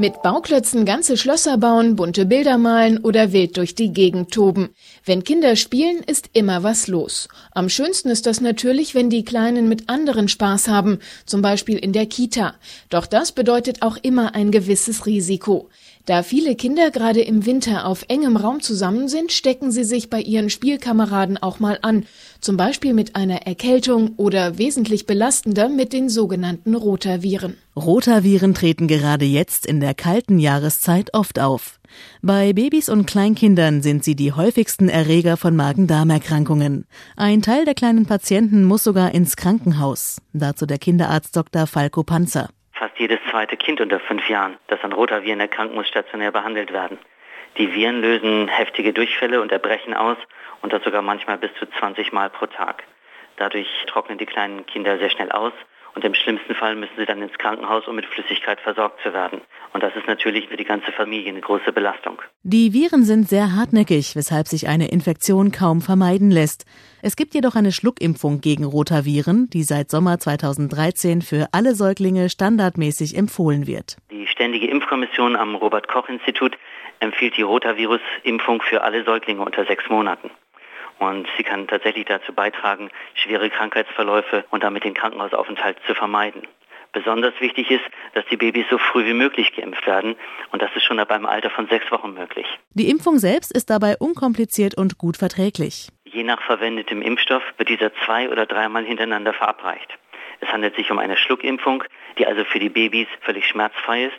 Mit Bauklötzen ganze Schlösser bauen, bunte Bilder malen oder wild durch die Gegend toben. Wenn Kinder spielen, ist immer was los. Am schönsten ist das natürlich, wenn die Kleinen mit anderen Spaß haben, zum Beispiel in der Kita. Doch das bedeutet auch immer ein gewisses Risiko. Da viele Kinder gerade im Winter auf engem Raum zusammen sind, stecken sie sich bei ihren Spielkameraden auch mal an, zum Beispiel mit einer Erkältung oder wesentlich belastender mit den sogenannten Rotaviren. Rotaviren treten gerade jetzt in der kalten Jahreszeit oft auf. Bei Babys und Kleinkindern sind sie die häufigsten Erreger von Magen-Darm-Erkrankungen. Ein Teil der kleinen Patienten muss sogar ins Krankenhaus. Dazu der Kinderarzt Dr. Falco Panzer. Fast jedes zweite Kind unter fünf Jahren, das an Rotaviren erkrankt, muss stationär behandelt werden. Die Viren lösen heftige Durchfälle und Erbrechen aus und das sogar manchmal bis zu 20 Mal pro Tag. Dadurch trocknen die kleinen Kinder sehr schnell aus und im schlimmsten Fall müssen sie dann ins Krankenhaus, um mit Flüssigkeit versorgt zu werden. Und das ist natürlich für die ganze Familie eine große Belastung. Die Viren sind sehr hartnäckig, weshalb sich eine Infektion kaum vermeiden lässt. Es gibt jedoch eine Schluckimpfung gegen Rotaviren, die seit Sommer 2013 für alle Säuglinge standardmäßig empfohlen wird. Die Ständige Impfkommission am Robert Koch Institut empfiehlt die Rotavirus-Impfung für alle Säuglinge unter sechs Monaten. Und sie kann tatsächlich dazu beitragen, schwere Krankheitsverläufe und damit den Krankenhausaufenthalt zu vermeiden. Besonders wichtig ist, dass die Babys so früh wie möglich geimpft werden und das ist schon ab einem Alter von sechs Wochen möglich. Die Impfung selbst ist dabei unkompliziert und gut verträglich. Je nach verwendetem Impfstoff wird dieser zwei oder dreimal hintereinander verabreicht. Es handelt sich um eine Schluckimpfung, die also für die Babys völlig schmerzfrei ist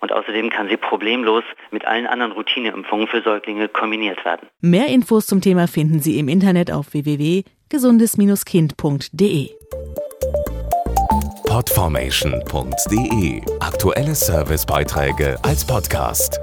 und außerdem kann sie problemlos mit allen anderen Routineimpfungen für Säuglinge kombiniert werden. Mehr Infos zum Thema finden Sie im Internet auf www.gesundes-kind.de. Podformation.de Aktuelle Servicebeiträge als Podcast.